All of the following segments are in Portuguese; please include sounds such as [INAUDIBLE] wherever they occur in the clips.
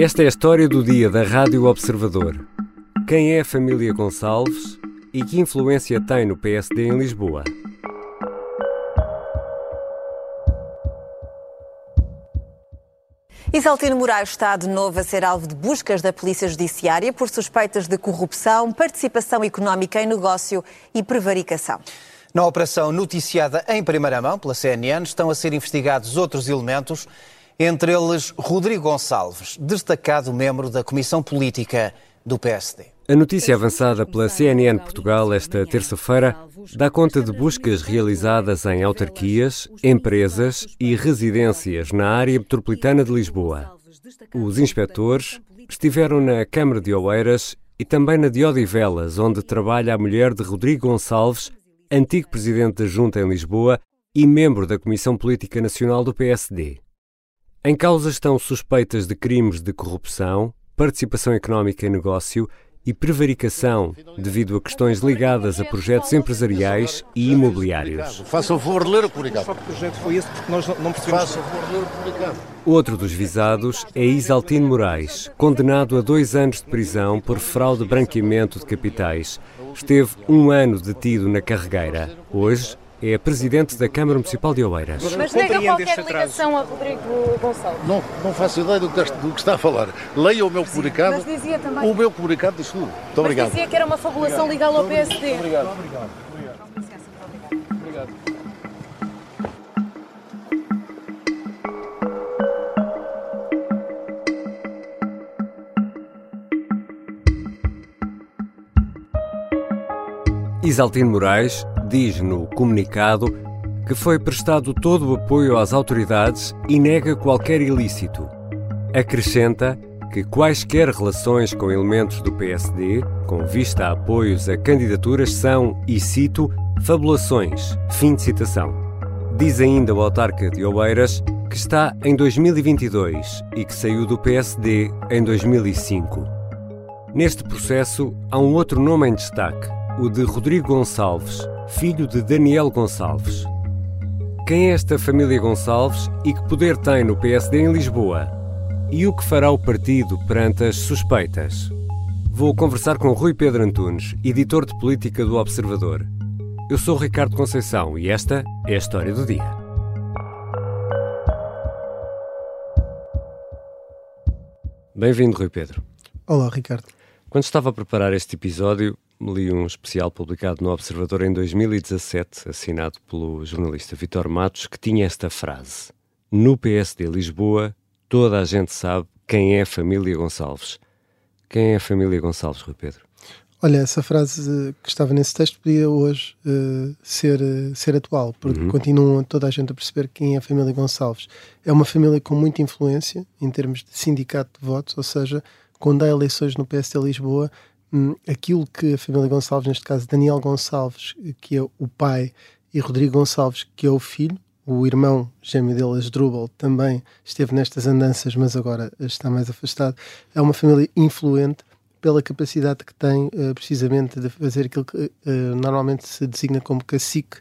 Esta é a história do dia da Rádio Observador. Quem é a família Gonçalves e que influência tem no PSD em Lisboa? Isaltino Moraes está de novo a ser alvo de buscas da Polícia Judiciária por suspeitas de corrupção, participação económica em negócio e prevaricação. Na operação noticiada em primeira mão pela CNN, estão a ser investigados outros elementos, entre eles Rodrigo Gonçalves, destacado membro da Comissão Política do PSD. A notícia avançada pela CNN Portugal esta terça-feira dá conta de buscas realizadas em autarquias, empresas e residências na área metropolitana de Lisboa. Os inspectores estiveram na Câmara de Oeiras e também na de Odivelas, onde trabalha a mulher de Rodrigo Gonçalves, antigo presidente da Junta em Lisboa e membro da Comissão Política Nacional do PSD. Em causa estão suspeitas de crimes de corrupção, participação económica em negócio e prevaricação devido a questões ligadas a projetos empresariais e imobiliários. Faça o favor de ler o comunicado. Só que projeto foi esse porque nós não percebemos. Faça o favor de ler o comunicado. Outro dos visados é Isaltino Moraes, condenado a dois anos de prisão por fraude de branqueamento de capitais. Esteve um ano detido na carregueira. Hoje é presidente da Câmara Municipal de Oeiras. Mas nega qualquer ligação a Rodrigo Gonçalves. Não, não faço ideia do que, está- do que está a falar. Leia o meu comunicado. Mas dizia também. O meu comunicado diz tudo. Muito Mas obrigado. dizia que era uma fabulação legal ao PSD. Isaltino Moraes diz no comunicado que foi prestado todo o apoio às autoridades e nega qualquer ilícito. Acrescenta que quaisquer relações com elementos do PSD, com vista a apoios a candidaturas, são, e cito, fabulações. Fim de citação. Diz ainda o autarca de Oeiras que está em 2022 e que saiu do PSD em 2005. Neste processo, há um outro nome em destaque, o de Rodrigo Gonçalves, filho de Daniel Gonçalves. Quem é esta família Gonçalves e que poder tem no PSD em Lisboa? E o que fará o partido perante as suspeitas? Vou conversar com Rui Pedro Antunes, editor de política do Observador. Eu sou Ricardo Conceição e esta é a história do dia. Bem-vindo, Rui Pedro. Olá, Ricardo. Quando estava a preparar este episódio, li um especial publicado no Observador em 2017, assinado pelo jornalista Vitor Matos, que tinha esta frase: No PSD Lisboa, toda a gente sabe quem é a família Gonçalves. Quem é a família Gonçalves, Rui Pedro? Olha, essa frase que estava nesse texto podia hoje eh, ser, eh, ser atual, porque continua toda a gente a perceber quem é a família Gonçalves. É uma família com muita influência em termos de sindicato de votos, ou seja, quando há eleições no PSD Lisboa, hum, aquilo que a família Gonçalves, neste caso Daniel Gonçalves, que é o pai, e Rodrigo Gonçalves, que é o filho, o irmão gêmeo dele, Asdrúbal, também esteve nestas andanças, mas agora está mais afastado. É uma família influente pela capacidade que tem eh, precisamente de fazer aquilo que eh, normalmente se designa como cacique,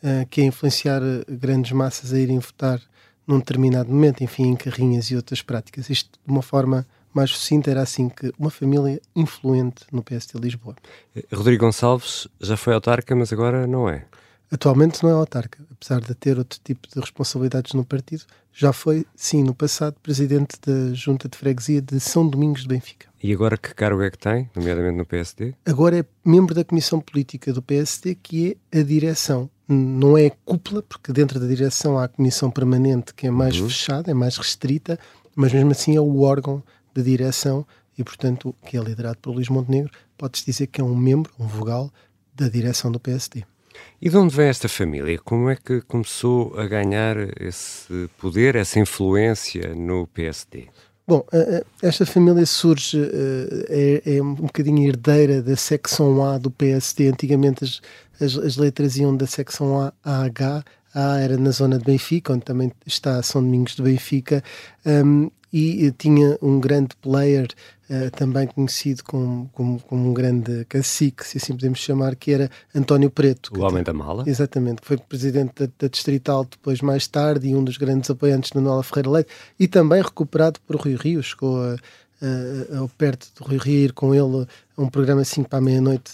eh, que é influenciar grandes massas a irem votar num determinado momento, enfim, em carrinhas e outras práticas. Isto de uma forma mais sucinta era assim que uma família influente no PSD Lisboa. Eh, Rodrigo Gonçalves já foi autarca, mas agora não é. Atualmente não é autarca, apesar de ter outro tipo de responsabilidades no partido, já foi, sim, no passado, presidente da Junta de Freguesia de São Domingos de Benfica. E agora que cargo é que tem, nomeadamente no PSD? Agora é membro da Comissão Política do PSD, que é a direção. Não é a cúpula, porque dentro da direção há a Comissão Permanente, que é mais fechada, é mais restrita, mas mesmo assim é o órgão de direção e, portanto, que é liderado por Luís Montenegro, pode-se dizer que é um membro, um vogal, da direção do PSD. E de onde vem esta família? Como é que começou a ganhar esse poder, essa influência no PSD? Bom, eh, eh, esta família surge, eh, é, é um bocadinho herdeira da secção A do PSD. Antigamente as, as, as letras iam da secção A a H. A era na zona de Benfica, onde também está São Domingos de Benfica. Um, e uh, tinha um grande player Uh, também conhecido como, como, como, um grande cacique, se assim podemos chamar, que era António Preto. O homem da mala? Exatamente, que foi presidente da, da, Distrital depois mais tarde e um dos grandes apoiantes de Manuela Ferreira Leite e também recuperado por Rui Rio, chegou a, a, a, perto do Rui Rio ir com ele a um programa assim para a meia-noite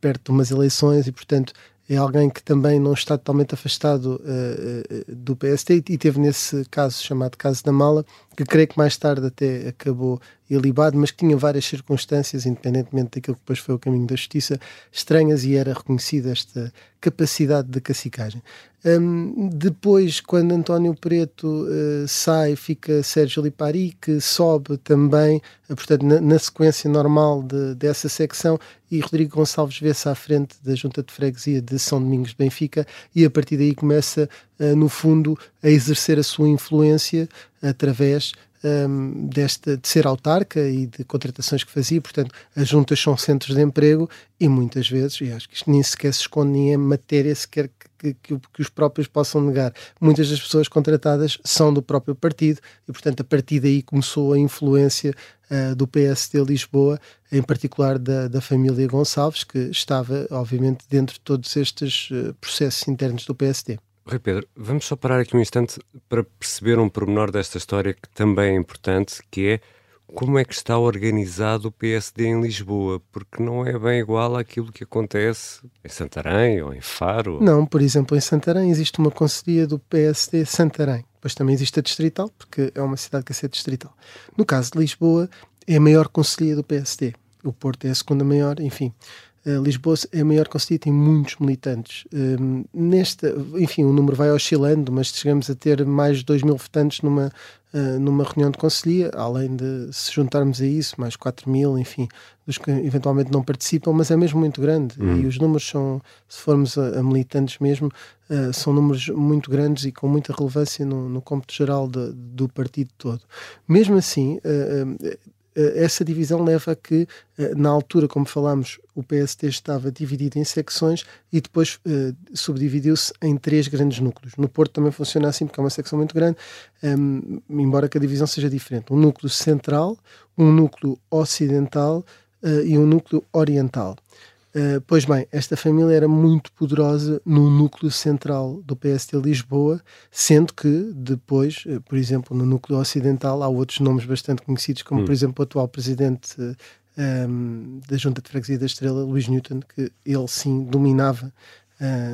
perto de umas eleições e portanto é alguém que também não está totalmente afastado uh, uh, do PST e teve nesse caso chamado caso da mala, que creio que mais tarde até acabou ilibado, mas que tinha várias circunstâncias, independentemente daquilo que depois foi o caminho da justiça, estranhas e era reconhecida esta capacidade de cacicagem. Um, depois, quando António Preto uh, sai, fica Sérgio Lipari, que sobe também, uh, portanto, na, na, sequência normal de, dessa secção, e Rodrigo Gonçalves vê-se à frente da Junta de Freguesia de São Domingos de Benfica, e a partir daí começa, uh, no fundo, a exercer a sua influência através um, desta, de ser autarca e de contratações que fazia, portanto, as juntas são centros de emprego e muitas vezes, e acho que isto nem sequer se esconde, nem é matéria sequer que, que, que, os próprios possam negar. Muitas das pessoas contratadas são do próprio partido e, portanto, a partir daí começou a influência uh, do PSD Lisboa, em particular da, da família Gonçalves, que estava, obviamente, dentro de todos estes uh, processos internos do PSD. Rui Pedro, vamos só parar aqui um instante para perceber um pormenor desta história que também é importante, que é como é que está organizado o PSD em Lisboa, porque não é bem igual àquilo que acontece em Santarém ou em Faro. Não, por exemplo, em Santarém existe uma conselhia do PSD Santarém, depois também existe a Distrital, porque é uma cidade que é ser distrital. No caso de Lisboa, é a maior conselhia do PSD. O Porto é a segunda maior, enfim. Uh, Lisboa é a maior conselhia, tem muitos militantes. Uh, nesta, enfim, o número vai oscilando, mas chegamos a ter mais de 2 mil votantes numa, uh, numa reunião de conselhia, além de se juntarmos a isso, mais 4 mil, enfim, dos que eventualmente não participam, mas é mesmo muito grande. Uhum. E os números são, se formos a, a militantes mesmo, uh, são números muito grandes e com muita relevância no, no cômputo geral de, do partido todo. Mesmo assim, eh, essa divisão leva a que, eh, na altura, como falámos, o PST estava dividido em secções e depois uh, subdividiu-se em três grandes núcleos. No Porto também funciona assim, porque é uma secção muito grande, ehm, embora que a divisão seja diferente. Um núcleo central, um núcleo ocidental e um núcleo oriental. Uh, pois bem, esta família era muito poderosa no núcleo central do PST Lisboa, sendo que depois, uh, por exemplo, no núcleo ocidental há outros nomes bastante conhecidos, como hum. por exemplo o atual presidente uh, eh, um, da Junta de Freguesia da Estrela, Luís Newton, que ele sim dominava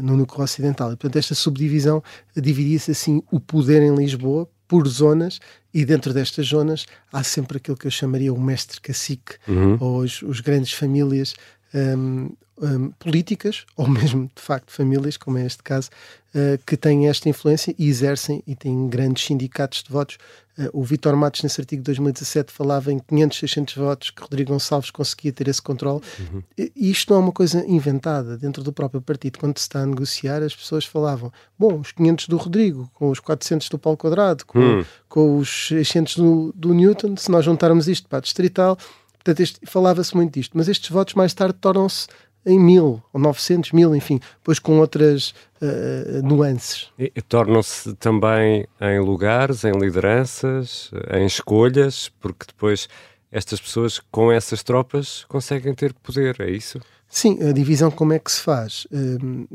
no núcleo ocidental. E, portanto, esta subdivisão dividia-se assim o poder em Lisboa por zonas e dentro destas zonas há sempre aquilo que eu chamaria o mestre cacique uhum. ou os, os grandes famílias um, um, políticas [LAUGHS] ou mesmo de facto famílias, como é este caso, uh, que têm esta influência e exercem e têm grandes sindicatos de votos. Uh, o Vitor Matos, nesse artigo de 2017, falava em 500, 600 votos que Rodrigo Gonçalves conseguia ter esse controle. Uhum. E isto não é uma coisa inventada dentro do próprio partido. Quando se está a negociar, as pessoas falavam: bom, os 500 do Rodrigo, com os 400 do Paulo Quadrado, com, uhum. com os 600 do, do Newton, se nós juntarmos isto para a distrital Portanto, falava-se muito disto, mas estes votos mais tarde tornam-se em mil ou 900 mil, enfim, depois com outras uh, nuances. E, e tornam-se também em lugares, em lideranças, em escolhas, porque depois estas pessoas com essas tropas conseguem ter poder, é isso? Sim, a divisão como é que se faz? Um,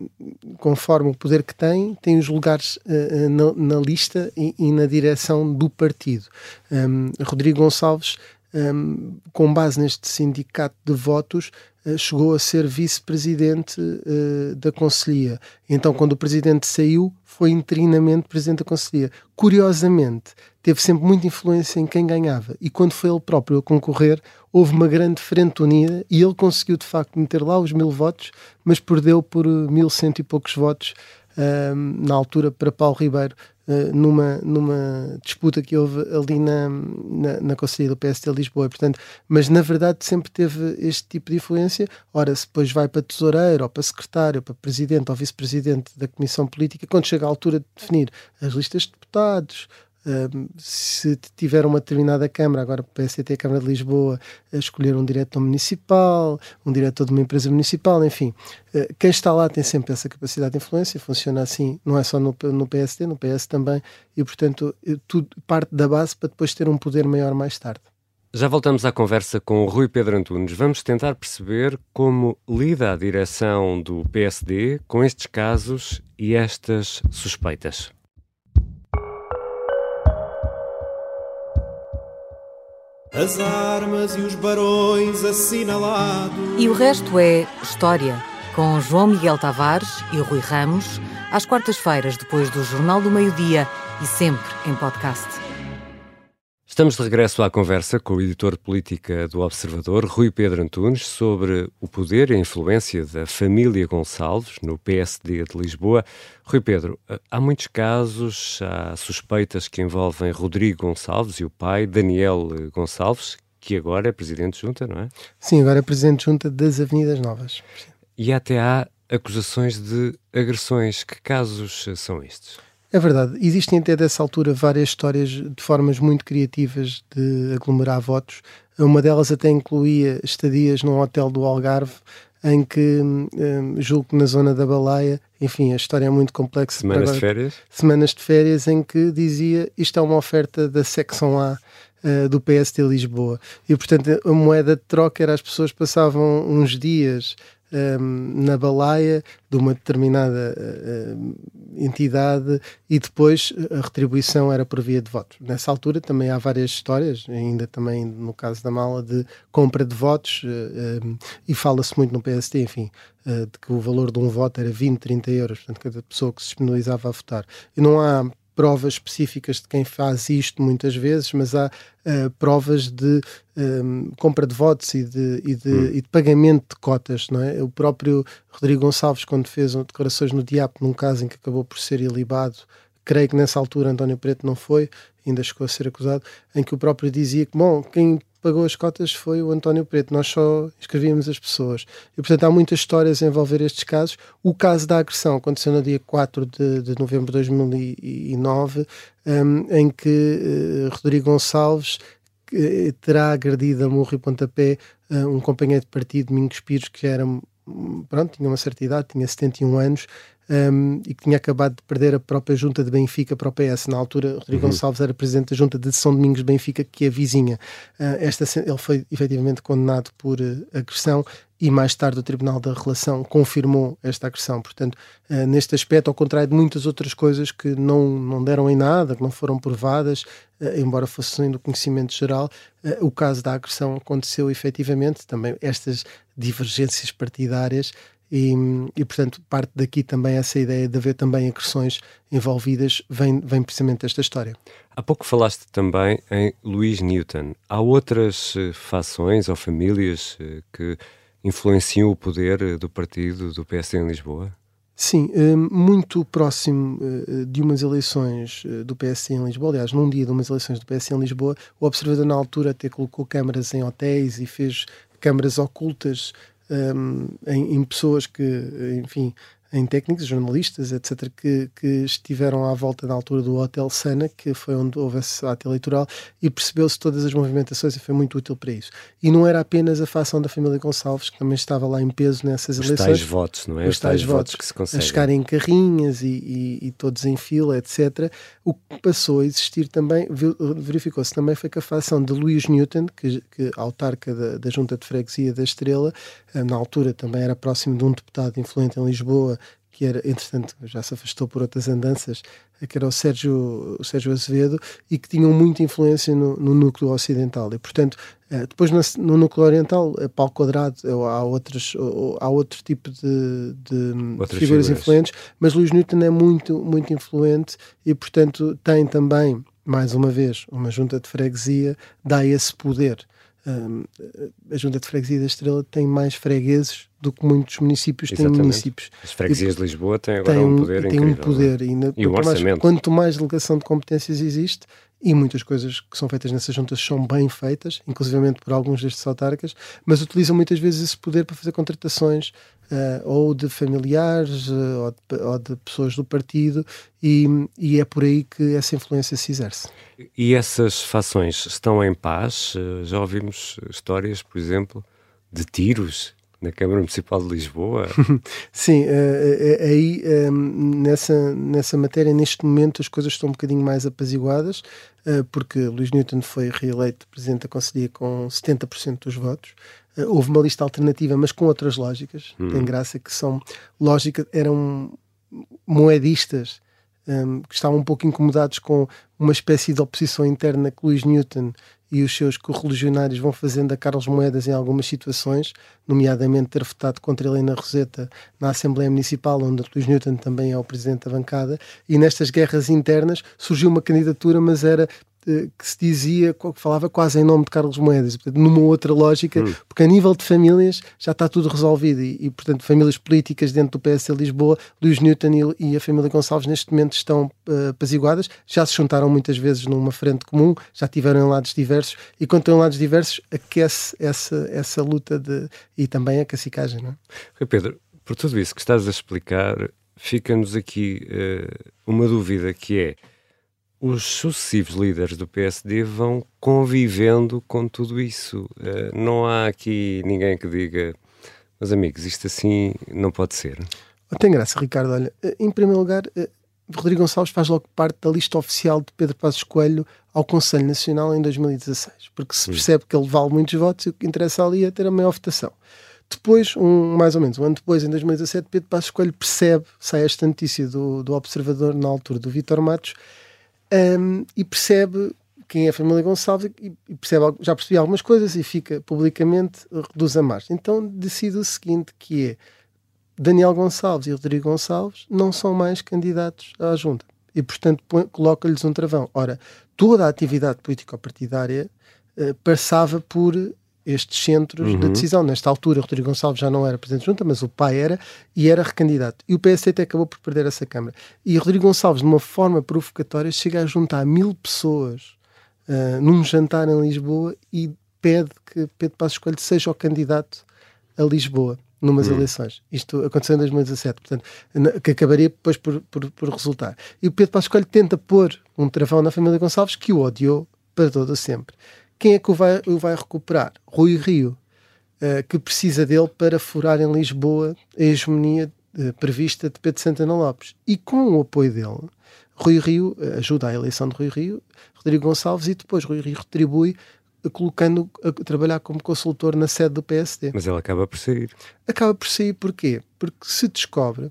conforme o poder que tem, tem os lugares uh, na, na, lista e, e, na direção do partido. Um, Rodrigo Gonçalves um, com base neste sindicato de votos, uh, chegou a ser vice-presidente uh, da Conselhia. Então, quando o presidente saiu, foi interinamente presidente da Conselhia. Curiosamente, teve sempre muita influência em quem ganhava. E quando foi ele próprio a concorrer, houve uma grande frente unida e ele conseguiu, de facto, meter lá os mil votos, mas perdeu por mil cento e poucos votos na altura para Paulo Ribeiro, uh, numa, numa disputa que houve ali na, na, na Conselhia do PSD Lisboa. Portanto, mas na verdade sempre teve este tipo de influência. Ora, se depois vai para tesoureiro, ou para secretário, ou para presidente ou vice-presidente da Comissão Política, quando chega a altura de definir as listas de deputados, se tiver uma determinada Câmara, agora o PST, a Câmara de Lisboa, a escolher um diretor municipal, um diretor de uma empresa municipal, enfim, uh, quem está lá tem sempre essa capacidade de influência, funciona assim, não é só no, no PSD, no PS também, e portanto tudo parte da base para depois ter um poder maior mais tarde. Já voltamos à conversa com o Rui Pedro Antunes. Vamos tentar perceber como lida a direção do PSD com estes casos e estas suspeitas. As armas e os barões assinalados. E o resto é história, com João Miguel Tavares e Rui Ramos, às quartas-feiras, depois do Jornal do Meio-Dia e sempre em podcast. Estamos de regresso à conversa com o editor de política do Observador, Rui Pedro Antunes, sobre o poder e a influência da família Gonçalves no PSD de Lisboa. Rui Pedro, há muitos casos, há suspeitas que envolvem Rodrigo Gonçalves e o pai, Daniel Gonçalves, que agora é presidente de junta, não é? Sim, agora é presidente de junta das Avenidas Novas. E até há acusações de agressões. Que casos são estes? É verdade. Existem até dessa altura várias histórias de formas muito criativas de aglomerar votos. Uma delas até incluía estadias num hotel do Algarve em que um, julgo que na zona da Baleia, enfim, a história é muito complexa. Semanas de férias? Semanas de férias em que dizia isto é uma oferta da secção A uh, do PST Lisboa. E portanto a moeda de troca era as pessoas passavam uns dias um, na balaia de uma determinada uh, entidade e depois a retribuição era por via de votos. Nessa altura também há várias histórias, ainda também no caso da mala, de compra de votos uh, um, e fala-se muito no PST, enfim, uh, de que o valor de um voto era 20, 30 euros, portanto, cada pessoa que se disponibilizava a votar. E não há provas específicas de quem faz isto muitas vezes, mas há uh, provas de um, compra de votos e de, e, de, hum. e de, pagamento de cotas, não é? O próprio Rodrigo Gonçalves, quando fez declarações no DIAP, num caso em que acabou por ser ilibado, creio que nessa altura António Preto não foi, ainda chegou a ser acusado, em que o próprio dizia que, bom, quem pagou as cotas foi o António Preto, nós só inscrevíamos as pessoas. E, portanto, há muitas histórias a envolver estes casos. O caso da agressão aconteceu no dia 4 de, de novembro de 2009, um, em que uh, Rodrigo Gonçalves uh, terá agredido a morro e pontapé uh, um companheiro de partido, Domingos Pires, que era pronto, tinha uma certa idade, tinha 71 anos, um, e que tinha acabado de perder a própria junta de Benfica para o PS. Na altura, Rodrigo uhum. Gonçalves era presidente da junta de São Domingos de Benfica, que é vizinha. Uh, esta, ele foi efetivamente condenado por uh, agressão e mais tarde o Tribunal da Relação confirmou esta agressão. Portanto, uh, neste aspecto, ao contrário de muitas outras coisas que não, não deram em nada, que não foram provadas, uh, embora fossem do conhecimento geral, uh, o caso da agressão aconteceu efetivamente. Também estas divergências partidárias e, e, portanto, parte daqui também essa ideia de haver também agressões envolvidas vem, vem precisamente desta história. Há pouco falaste também em Luís Newton. Há outras eh, fações ou famílias eh, que influenciam o poder eh, do partido do PSD em Lisboa? Sim, muito próximo de umas eleições do PSD em Lisboa, aliás, num dia de umas eleições do PSD em Lisboa, o observador na altura até colocou câmaras em hotéis e fez câmaras ocultas um, em, em, pessoas que, enfim, em técnicos, jornalistas, etc., que, que estiveram à volta na altura do Hotel Sana, que foi onde houve esse ato eleitoral, e percebeu-se todas as movimentações e foi muito útil para isso. E não era apenas a facção da família Gonçalves, que também estava lá em peso nessas Os eleições. Os tais votos, não é? Os, Os tais, tais votos, que se conseguem. A chegar em carrinhas e, e, e, todos em fila, etc. O que passou a existir também, verificou-se também, foi que a facção de Luís Newton, que, que autarca da, da Junta de Freguesia da Estrela, eh, na altura também era próximo de um deputado influente em Lisboa, que era, entretanto, já se afastou por outras andanças, que era o Sérgio, o Sérgio Azevedo, e que tinham muita influência no, no núcleo ocidental. E, portanto, eh, depois no, no núcleo oriental, é pau quadrado, há, outros, há outro tipo de, de figuras, figuras influentes, mas Luís Newton é muito, muito influente e, portanto, tem também, mais uma vez, uma junta de freguesia, dá esse poder. Um, a junta de freguesia da Estrela tem mais fregueses do que muitos municípios Exatamente. têm municípios. As freguesias E, de Lisboa têm agora tem um poder tem incrível. um poder e, na, E um quanto, mais, orçamento. quanto mais delegação de competências existe e muitas coisas que são feitas nessas juntas são bem feitas, inclusivamente por alguns destes autarcas, mas utilizam muitas vezes esse poder para fazer contratações eh, ou de familiares eh, ou, de, ou de pessoas do partido e, e é por aí que essa influência se exerce. E essas fações estão em paz? Eh, Já ouvimos histórias, por exemplo, de tiros na Câmara Municipal de Lisboa. [LAUGHS] Sim, eh, eh, aí eh, nessa, nessa matéria, neste momento, as coisas estão um bocadinho mais apaziguadas, porque Luís Newton foi reeleito Presidente da Conselhia com 70% dos votos. Houve uma lista alternativa, mas com outras lógicas. Tem graça que são lógicas, eram moedistas um, que estavam um pouco incomodados com uma espécie de oposição interna que Luís Newton e os seus correligionários vão fazendo a Carlos Moedas em algumas situações, nomeadamente ter votado contra Helena Roseta na Assembleia Municipal, onde Luís Newton também é o presidente da bancada, e nestas guerras internas surgiu uma candidatura, mas era que se dizia, que falava quase em nome de Carlos Moedas, portanto, numa outra lógica, porque a nível de famílias já está tudo resolvido e, e, portanto, famílias políticas dentro do PS Lisboa, Luís Newton e, e a família Gonçalves neste momento estão uh, apaziguadas, já se juntaram muitas vezes numa frente comum, já tiveram em lados diversos e quando estão em lados diversos aquece essa, essa luta de, e também a cacicagem, não é? Rui Pedro, por tudo isso que estás a explicar, fica-nos aqui eh, uma dúvida que é os sucessivos líderes do PSD vão convivendo com tudo isso. Eh, não há aqui ninguém que diga, meus amigos, isto assim não pode ser. Tem graça, Ricardo. Olha, eh, em primeiro lugar, eh, Rodrigo Gonçalves faz logo parte da lista oficial de Pedro Passos Coelho ao Conselho Nacional em 2016, porque se percebe que ele vale muitos votos e o que interessa ali é ter a maior votação. Depois, um, mais ou menos um ano depois, em 2017, Pedro Passos Coelho percebe, sai esta notícia do, do Observador na altura do Vítor Matos, um, e percebe quem é a família Gonçalves e, percebe, já percebi algumas coisas e fica publicamente, reduz a margem. Então decide o seguinte, que é Daniel Gonçalves e Rodrigo Gonçalves não são mais candidatos à junta e, portanto, coloca-lhes um travão. Ora, toda a atividade político-partidária uh, passava por estes centros Uhum. de decisão. Nesta altura, Rodrigo Gonçalves já não era presidente da junta, mas o pai era e era recandidato. E o PSD até acabou por perder essa Câmara. E Rodrigo Gonçalves, de uma forma provocatória, chega a juntar mil pessoas uh, num jantar em Lisboa e pede que Pedro Passos Coelho seja o candidato a Lisboa numas eleições. Isto aconteceu em 2017, portanto, que acabaria depois por, por, por resultar. E o Pedro Passos Coelho tenta pôr um travão na família Gonçalves que o odiou para todo sempre. Quem é que o vai, o vai recuperar? Rui Rio, eh, que precisa dele para furar em Lisboa a hegemonia eh, prevista de Pedro Santana Lopes. E com o apoio dele, Rui Rio eh, ajuda a eleição de Rui Rio, Rodrigo Gonçalves, e depois Rui Rio retribui colocando a trabalhar como consultor na sede do PSD Mas ele acaba por sair. acaba por sair porquê? Porque se descobre,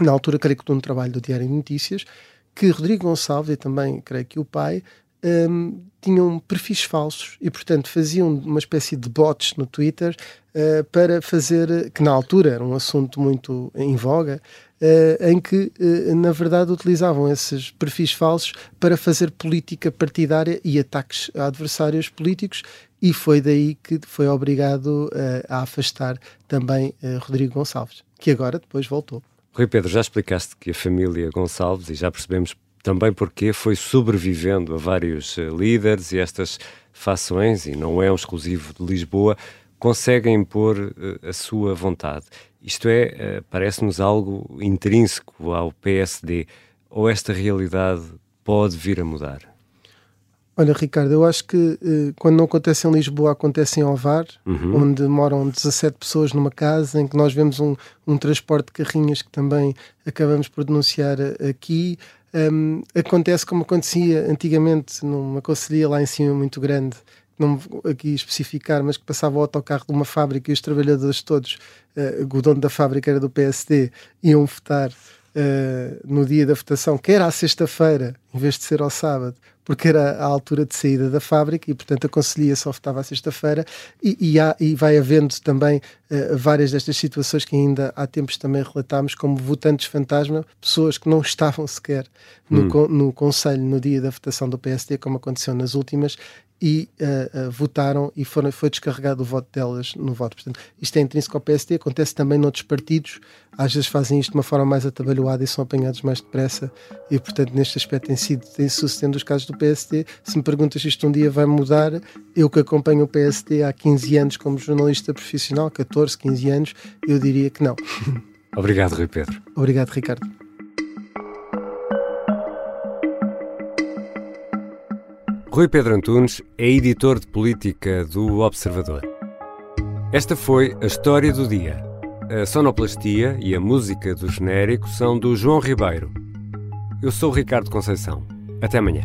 na altura creio que de um trabalho do Diário de Notícias, que Rodrigo Gonçalves e também creio que o pai hum, tinham perfis falsos e portanto faziam uma espécie de bots no Twitter eh, para fazer, que na altura era um assunto muito em voga, eh, em que eh, na verdade utilizavam esses perfis falsos para fazer política partidária e ataques a adversários políticos e foi daí que foi obrigado a afastar também Rodrigo Gonçalves, que agora depois voltou. Rui Pedro, já explicaste que a família Gonçalves, e já percebemos também porque foi sobrevivendo a vários eh, líderes e estas fações, e não é um exclusivo de Lisboa, conseguem impor eh, a sua vontade. Isto é, eh, parece-nos algo intrínseco ao PSD, ou esta realidade pode vir a mudar? Olha, Ricardo, eu acho que eh, quando não acontece em Lisboa, acontece em Ovar, onde moram 17 pessoas numa casa, em que nós vemos um, um transporte de carrinhas que também acabamos por denunciar eh, aqui. Um, acontece como acontecia antigamente numa conselhia lá em cima muito grande, não aqui especificar, mas que passava o autocarro de uma fábrica e os trabalhadores todos, eh, o dono da fábrica era do PSD, iam votar eh, no dia da votação, que era à sexta-feira, em vez de ser ao sábado, porque era a altura de saída da fábrica e, portanto, a Conselhia só votava à sexta-feira. E, e, há- e vai havendo também eh, várias destas situações que ainda há tempos também relatámos, como votantes fantasma, pessoas que não estavam sequer no, con- no Conselho no dia da votação do PSD, como aconteceu nas últimas. E uh, uh, votaram e foram, foi descarregado o voto delas no voto. Portanto, isto é intrínseco ao PSD, acontece também noutros partidos, às vezes fazem isto de uma forma mais atabalhoada e são apanhados mais depressa e, portanto, neste aspecto tem sido, tem sucedendo os casos do PSD. Se me perguntas se isto um dia vai mudar, eu que acompanho o PSD há 15 anos como jornalista profissional, 14, 15 anos, eu diria que não. [LAUGHS] Obrigado, Rui Pedro. Obrigado, Ricardo. Rui Pedro Antunes é editor de política do Observador. Esta foi a história do dia. A sonoplastia e a música do genérico são do João Ribeiro. Eu sou o Ricardo Conceição. Até amanhã.